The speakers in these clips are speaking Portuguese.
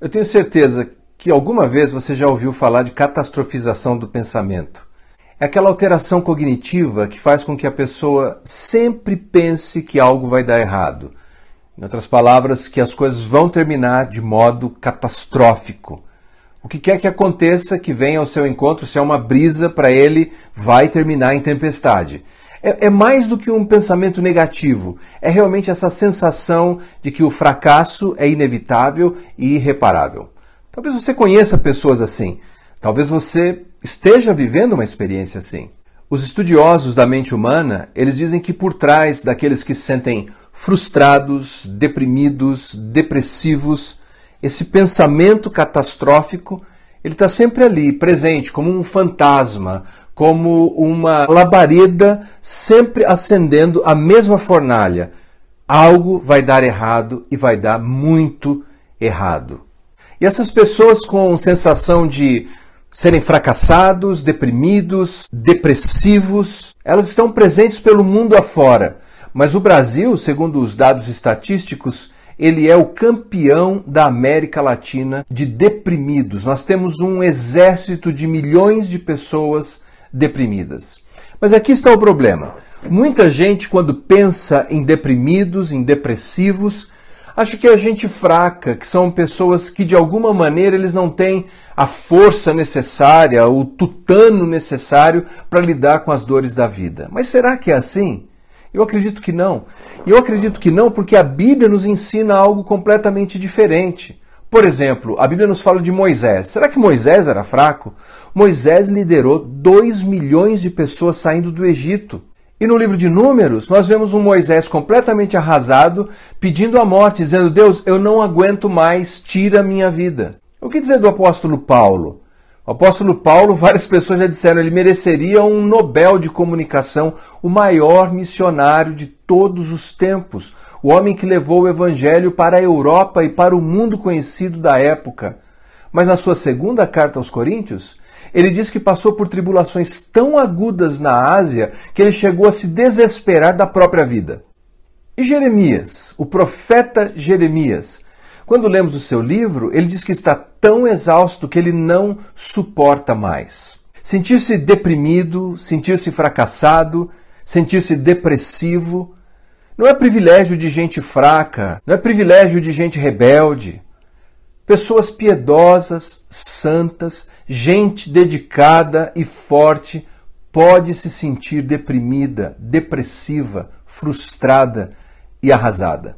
Eu tenho certeza que alguma vez você já ouviu falar de catastrofização do pensamento. É aquela alteração cognitiva que faz com que a pessoa sempre pense que algo vai dar errado. Em outras palavras, que as coisas vão terminar de modo catastrófico. O que quer que aconteça que venha ao seu encontro, se é uma brisa para ele, vai terminar em tempestade. É, é, mais do que um pensamento negativo, é realmente essa sensação de que o fracasso é inevitável e irreparável. Talvez você conheça pessoas assim, talvez você esteja vivendo uma experiência assim. Os estudiosos da mente humana, eles dizem que por trás daqueles que se sentem frustrados, deprimidos, depressivos, esse pensamento catastrófico, ele está sempre ali, presente, como um fantasma, como uma labareda sempre acendendo a mesma fornalha. Algo vai dar errado e vai dar muito errado. E essas pessoas com sensação de serem fracassados, deprimidos, depressivos, elas estão presentes pelo mundo afora. Mas o Brasil, segundo os dados estatísticos, ele é o campeão da América Latina de deprimidos. Nós temos um exército de milhões de pessoas deprimidas. Mas aqui está o problema. Muita gente, quando pensa em deprimidos, em depressivos, acha que é gente fraca, que são pessoas que de alguma maneira eles não têm a força necessária, o tutano necessário para lidar com as dores da vida. Mas será que é assim? Eu acredito que não. Eu acredito que não porque a Bíblia nos ensina algo completamente diferente. Por exemplo, a Bíblia nos fala de Moisés. Será que Moisés era fraco? Moisés liderou 2 milhões de pessoas saindo do Egito. E no livro de Números, nós vemos um Moisés completamente arrasado, pedindo a morte, dizendo: Deus, eu não aguento mais, tira a minha vida. O que dizer do apóstolo Paulo? O apóstolo Paulo, várias pessoas já disseram, ele mereceria um Nobel de comunicação, o maior missionário de todos os tempos, o homem que levou o evangelho para a Europa e para o mundo conhecido da época. Mas na sua segunda carta aos Coríntios, ele diz que passou por tribulações tão agudas na Ásia que ele chegou a se desesperar da própria vida. E Jeremias, o profeta Jeremias, quando lemos o seu livro, ele diz que está tão exausto que ele não suporta mais. Sentir-se deprimido, sentir-se fracassado, sentir-se depressivo, não é privilégio de gente fraca, não é privilégio de gente rebelde. Pessoas piedosas, santas, gente dedicada e forte pode se sentir deprimida, depressiva, frustrada e arrasada.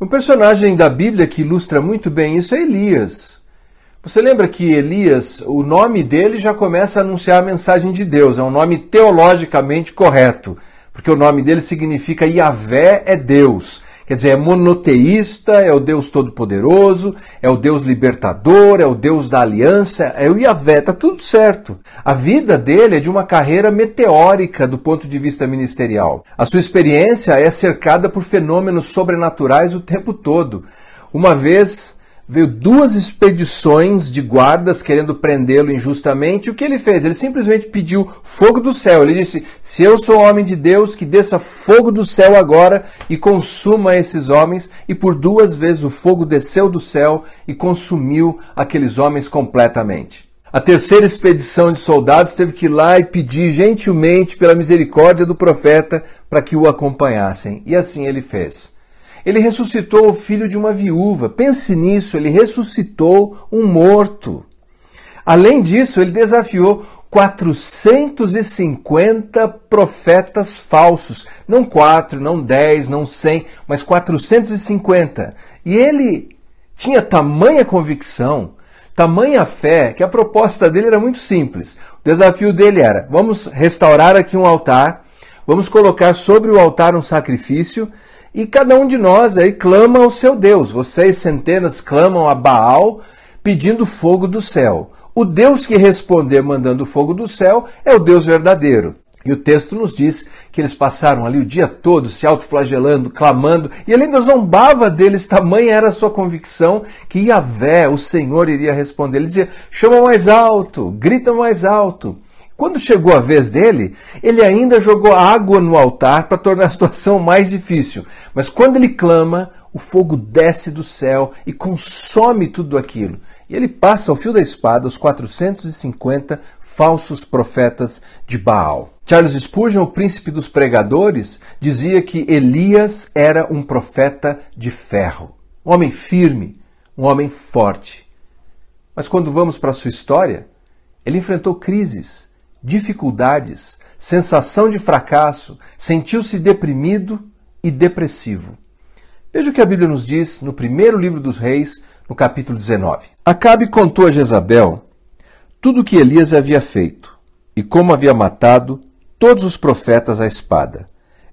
Um personagem da Bíblia que ilustra muito bem isso é Elias. Você lembra que Elias, o nome dele já começa a anunciar a mensagem de Deus, é um nome teologicamente correto, porque o nome dele significa Yahvé é Deus. Quer dizer, é monoteísta, é o Deus Todo-Poderoso, é o Deus libertador, é o Deus da aliança, é o Yahvé, tá tudo certo. A vida dele é de uma carreira meteórica do ponto de vista ministerial. A sua experiência é cercada por fenômenos sobrenaturais o tempo todo. Uma vez veio duas expedições de guardas querendo prendê-lo injustamente. O que ele fez? Ele simplesmente pediu fogo do céu. Ele disse: Se eu sou homem de Deus, que desça fogo do céu agora e consuma esses homens. E por duas vezes o fogo desceu do céu e consumiu aqueles homens completamente. A terceira expedição de soldados teve que ir lá e pedir gentilmente pela misericórdia do profeta para que o acompanhassem. E assim ele fez. Ele ressuscitou o filho de uma viúva. Pense nisso, ele ressuscitou um morto. Além disso, ele desafiou 450 profetas falsos. Não quatro, não dez, não cem, mas 450. E ele tinha tamanha convicção, tamanha fé, que a proposta dele era muito simples. O desafio dele era: vamos restaurar aqui um altar, vamos colocar sobre o altar um sacrifício e cada um de nós aí clama ao seu Deus. Vocês, centenas, clamam a Baal pedindo fogo do céu. O Deus que responder mandando fogo do céu é o Deus verdadeiro. E o texto nos diz que eles passaram ali o dia todo se autoflagelando, clamando, e ele ainda zombava deles, tamanha era a sua convicção que Yahvé, o Senhor, iria responder. Ele dizia: chama mais alto, grita mais alto. Quando chegou a vez dele, ele ainda jogou água no altar para tornar a situação mais difícil. Mas quando ele clama, o fogo desce do céu e consome tudo aquilo. E ele passa ao fio da espada os 450 falsos profetas de Baal. Charles Spurgeon, o príncipe dos pregadores, dizia que Elias era um profeta de ferro, um homem firme, um homem forte. Mas quando vamos para a sua história, ele enfrentou crises, dificuldades, sensação de fracasso, sentiu-se deprimido e depressivo. Veja o que a Bíblia nos diz no primeiro livro dos Reis, no capítulo 19. Acabe contou a Jezabel tudo o que Elias havia feito e como havia matado todos os profetas à espada.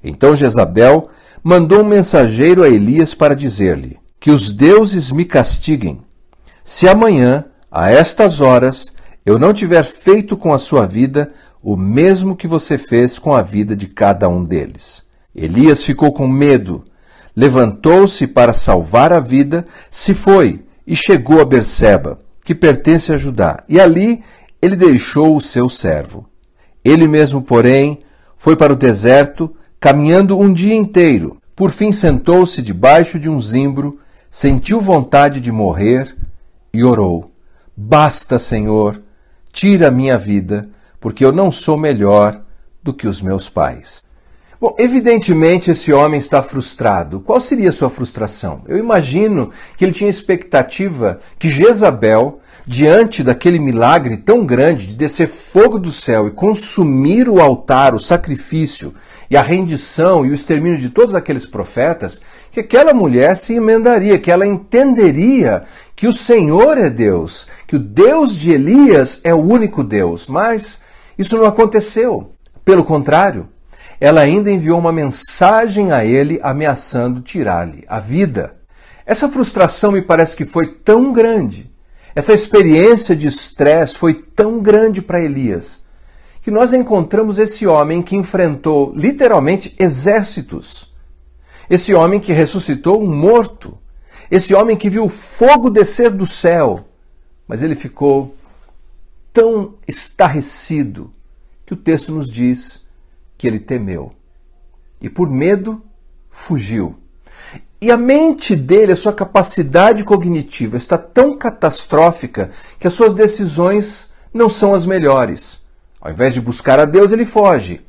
Então Jezabel mandou um mensageiro a Elias para dizer-lhe: Que os deuses me castiguem, se amanhã, a estas horas, eu não tiver feito com a sua vida o mesmo que você fez com a vida de cada um deles. Elias ficou com medo, levantou-se para salvar a vida, se foi e chegou a Berseba, que pertence a Judá, e ali ele deixou o seu servo. Ele mesmo, porém, foi para o deserto, caminhando um dia inteiro. Por fim sentou-se debaixo de um zimbro, sentiu vontade de morrer e orou: Basta, Senhor, tira a minha vida, porque eu não sou melhor do que os meus pais. Bom, evidentemente esse homem está frustrado. Qual seria a sua frustração? Eu imagino que ele tinha expectativa que Jezabel, diante daquele milagre tão grande de descer fogo do céu e consumir o altar, o sacrifício e a rendição e o extermínio de todos aqueles profetas, que aquela mulher se emendaria, que ela entenderia que o Senhor é Deus, que o Deus de Elias é o único Deus. Mas isso não aconteceu. Pelo contrário, ela ainda enviou uma mensagem a ele ameaçando tirar-lhe a vida. Essa frustração me parece que foi tão grande, essa experiência de estresse foi tão grande para Elias, que nós encontramos esse homem que enfrentou literalmente exércitos. Esse homem que ressuscitou um morto. Esse homem que viu fogo descer do céu. Mas ele ficou tão estarrecido que o texto nos diz que ele temeu. E por medo, fugiu. E a mente dele, a sua capacidade cognitiva está tão catastrófica que as suas decisões não são as melhores. Ao invés de buscar a Deus, ele foge.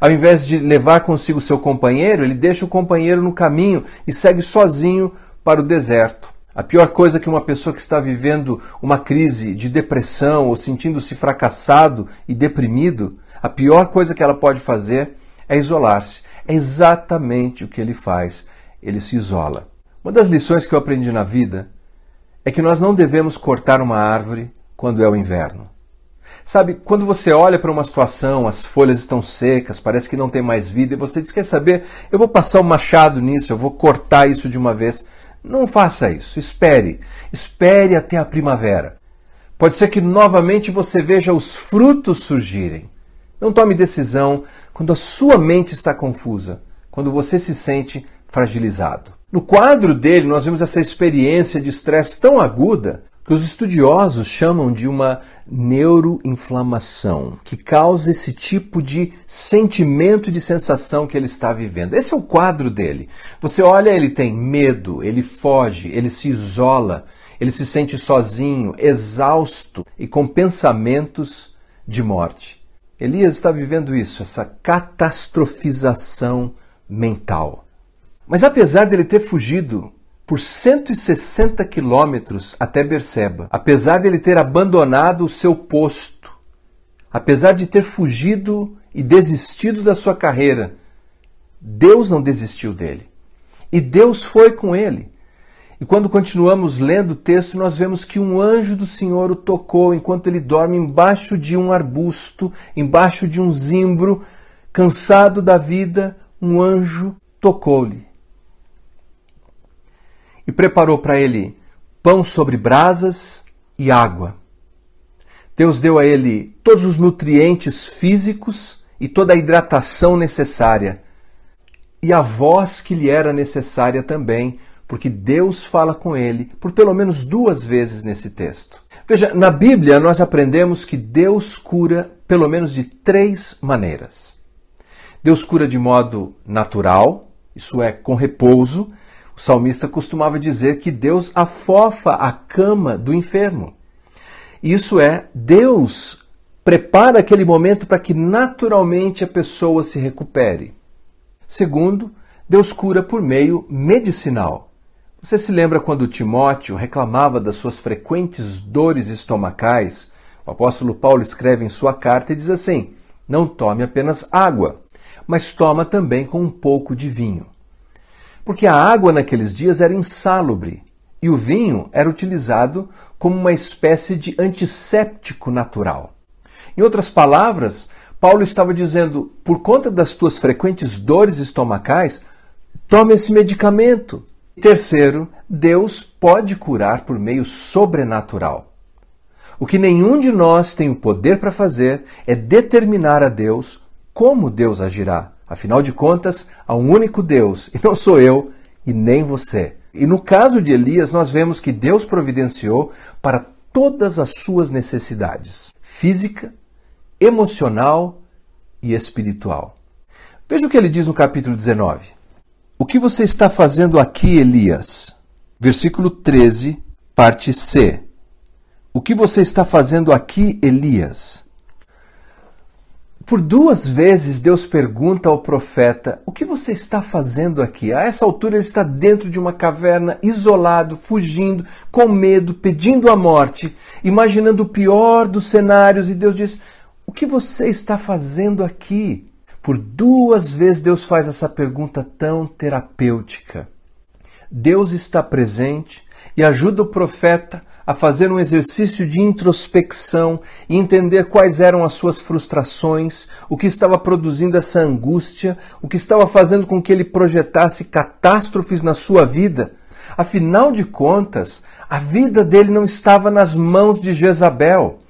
Ao invés de levar consigo seu companheiro, ele deixa o companheiro no caminho e segue sozinho para o deserto. A pior coisa que uma pessoa que está vivendo uma crise de depressão ou sentindo-se fracassado e deprimido, a pior coisa que ela pode fazer é isolar-se. É exatamente o que ele faz. Ele se isola. Uma das lições que eu aprendi na vida é que nós não devemos cortar uma árvore quando é o inverno. Sabe, quando você olha para uma situação, as folhas estão secas, parece que não tem mais vida, e você diz: Quer saber? Eu vou passar o machado nisso, eu vou cortar isso de uma vez. Não faça isso. Espere. Espere até a primavera. Pode ser que novamente você veja os frutos surgirem. Não tome decisão quando a sua mente está confusa, quando você se sente fragilizado. No quadro dele, nós vemos essa experiência de estresse tão aguda que os estudiosos chamam de uma neuroinflamação, que causa esse tipo de sentimento de sensação que ele está vivendo. Esse é o quadro dele. Você olha, ele tem medo, ele foge, ele se isola, ele se sente sozinho, exausto e com pensamentos de morte. Elias está vivendo isso, essa catastrofização mental. Mas apesar dele ter fugido por 160 quilômetros até Berseba, apesar de ele ter abandonado o seu posto, apesar de ter fugido e desistido da sua carreira, Deus não desistiu dele. E Deus foi com ele. E quando continuamos lendo o texto, nós vemos que um anjo do Senhor o tocou enquanto ele dorme embaixo de um arbusto, embaixo de um zimbro, cansado da vida, um anjo tocou-lhe e preparou para ele pão sobre brasas e água. Deus deu a ele todos os nutrientes físicos e toda a hidratação necessária. E a voz que lhe era necessária também, porque Deus fala com ele por pelo menos duas vezes nesse texto. Veja, na Bíblia nós aprendemos que Deus cura pelo menos de três maneiras. Deus cura de modo natural, isso é, com repouso. O salmista costumava dizer que Deus afofa a cama do enfermo. Isso é, Deus prepara aquele momento para que naturalmente a pessoa se recupere. Segundo, Deus cura por meio medicinal. Você se lembra quando Timóteo reclamava das suas frequentes dores estomacais? O apóstolo Paulo escreve em sua carta e diz assim: Não tome apenas água, mas toma também com um pouco de vinho. Porque a água naqueles dias era insalubre e o vinho era utilizado como uma espécie de antisséptico natural. Em outras palavras, Paulo estava dizendo: por conta das tuas frequentes dores estomacais, tome esse medicamento. Terceiro, Deus pode curar por meio sobrenatural. O que nenhum de nós tem o poder para fazer é determinar a Deus como Deus agirá. Afinal de contas, há um único Deus, e não sou eu e nem você. E no caso de Elias, nós vemos que Deus providenciou para todas as suas necessidades física, emocional e espiritual. Veja o que ele diz no capítulo 19. O que você está fazendo aqui, Elias? Versículo 13, parte C. O que você está fazendo aqui, Elias? Por duas vezes Deus pergunta ao profeta: O que você está fazendo aqui? A essa altura ele está dentro de uma caverna, isolado, fugindo, com medo, pedindo a morte, imaginando o pior dos cenários, e Deus diz: O que você está fazendo aqui? Por duas vezes Deus faz essa pergunta tão terapêutica. Deus está presente e ajuda o profeta a fazer um exercício de introspecção e entender quais eram as suas frustrações, o que estava produzindo essa angústia, o que estava fazendo com que ele projetasse catástrofes na sua vida. Afinal de contas, a vida dele não estava nas mãos de Jezabel.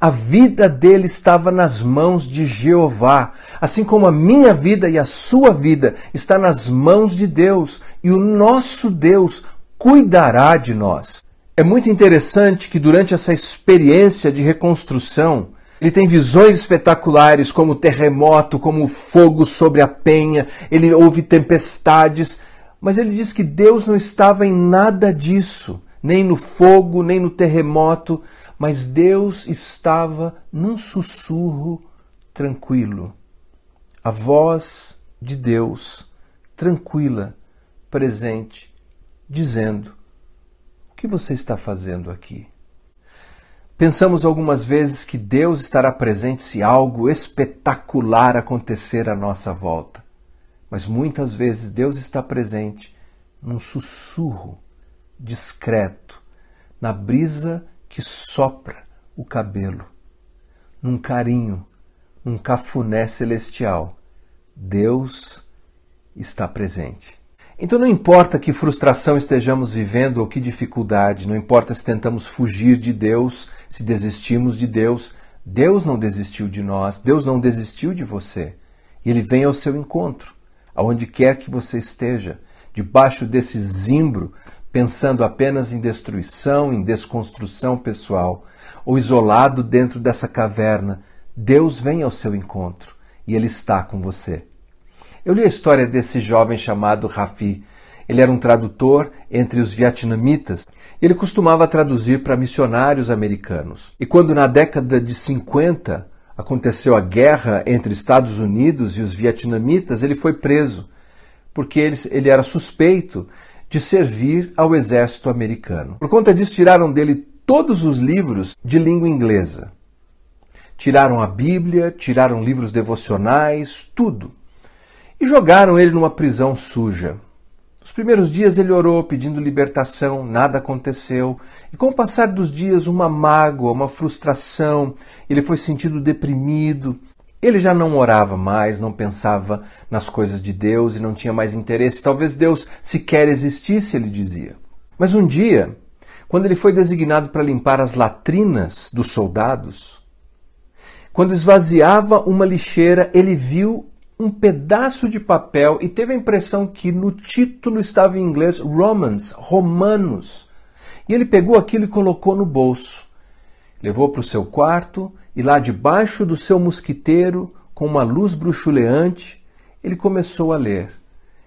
A vida dele estava nas mãos de Jeová, assim como a minha vida e a sua vida está nas mãos de Deus, e o nosso Deus cuidará de nós. É muito interessante que durante essa experiência de reconstrução, ele tem visões espetaculares, como terremoto, como fogo sobre a penha, ele ouve tempestades, mas ele diz que Deus não estava em nada disso, nem no fogo, nem no terremoto, mas Deus estava num sussurro tranquilo. A voz de Deus, tranquila, presente, dizendo: que você está fazendo aqui? Pensamos algumas vezes que Deus estará presente se algo espetacular acontecer à nossa volta. Mas muitas vezes Deus está presente num sussurro discreto, na brisa que sopra o cabelo, num carinho, num cafuné celestial. Deus está presente. Então não importa que frustração estejamos vivendo ou que dificuldade, não importa se tentamos fugir de Deus, se desistimos de Deus, Deus não desistiu de nós, Deus não desistiu de você. E Ele vem ao seu encontro, aonde quer que você esteja, debaixo desse zimbro, pensando apenas em destruição, em desconstrução pessoal, ou isolado dentro dessa caverna, Deus vem ao seu encontro e Ele está com você. Eu li a história desse jovem chamado Rafi. Ele era um tradutor entre os vietnamitas. Ele costumava traduzir para missionários americanos. E quando na década de 50 aconteceu a guerra entre Estados Unidos e os vietnamitas, ele foi preso, porque ele, ele era suspeito de servir ao exército americano. Por conta disso, tiraram dele todos os livros de língua inglesa. Tiraram a Bíblia, tiraram livros devocionais, tudo e jogaram ele numa prisão suja. Os primeiros dias ele orou pedindo libertação, nada aconteceu, e com o passar dos dias, uma mágoa, uma frustração, ele foi sentindo deprimido. Ele já não orava mais, não pensava nas coisas de Deus e não tinha mais interesse. Talvez Deus sequer existisse, ele dizia. Mas um dia, quando ele foi designado para limpar as latrinas dos soldados, quando esvaziava uma lixeira, ele viu um pedaço de papel e teve a impressão que no título estava em inglês Romans, Romanos. E ele pegou aquilo e colocou no bolso. Levou para o seu quarto e lá debaixo do seu mosquiteiro, com uma luz bruxuleante, ele começou a ler.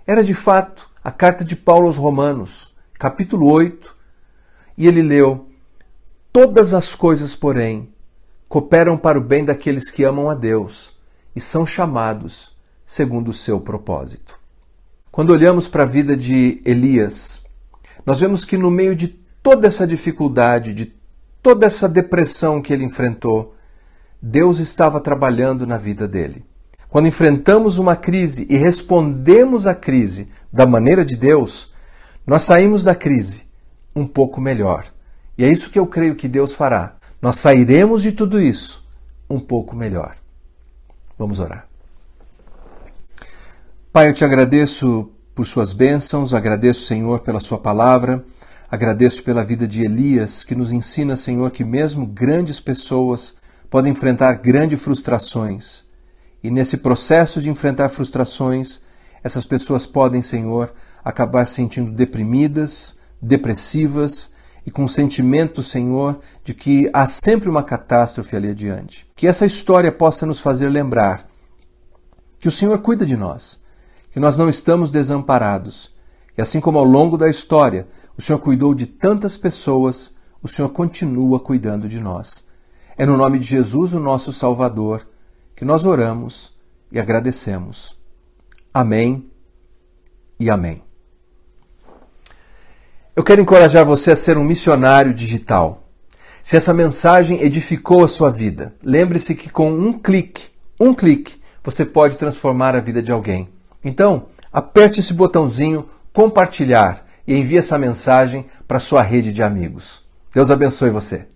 Era de fato a carta de Paulo aos Romanos, capítulo 8, e ele leu: Todas as coisas, porém, cooperam para o bem daqueles que amam a Deus e são chamados segundo o seu propósito. Quando olhamos para a vida de Elias, nós vemos que no meio de toda essa dificuldade, de toda essa depressão que ele enfrentou, Deus estava trabalhando na vida dele. Quando enfrentamos uma crise e respondemos à crise da maneira de Deus, nós saímos da crise um pouco melhor. E é isso que eu creio que Deus fará. Nós sairemos de tudo isso um pouco melhor. Vamos orar. Pai, eu te agradeço por suas bênçãos, agradeço, Senhor, pela sua palavra, agradeço pela vida de Elias, que nos ensina, Senhor, que mesmo grandes pessoas podem enfrentar grandes frustrações. E nesse processo de enfrentar frustrações, essas pessoas podem, Senhor, acabar se sentindo deprimidas, depressivas e com o sentimento, Senhor, de que há sempre uma catástrofe ali adiante. Que essa história possa nos fazer lembrar que o Senhor cuida de nós que nós não estamos desamparados. E assim como ao longo da história o Senhor cuidou de tantas pessoas, o Senhor continua cuidando de nós. É no nome de Jesus, o nosso Salvador, que nós oramos e agradecemos. Amém e amém. Eu quero encorajar você a ser um missionário digital. Se essa mensagem edificou a sua vida, lembre-se que com um clique, um clique, você pode transformar a vida de alguém. Então, aperte esse botãozinho compartilhar e envie essa mensagem para sua rede de amigos. Deus abençoe você.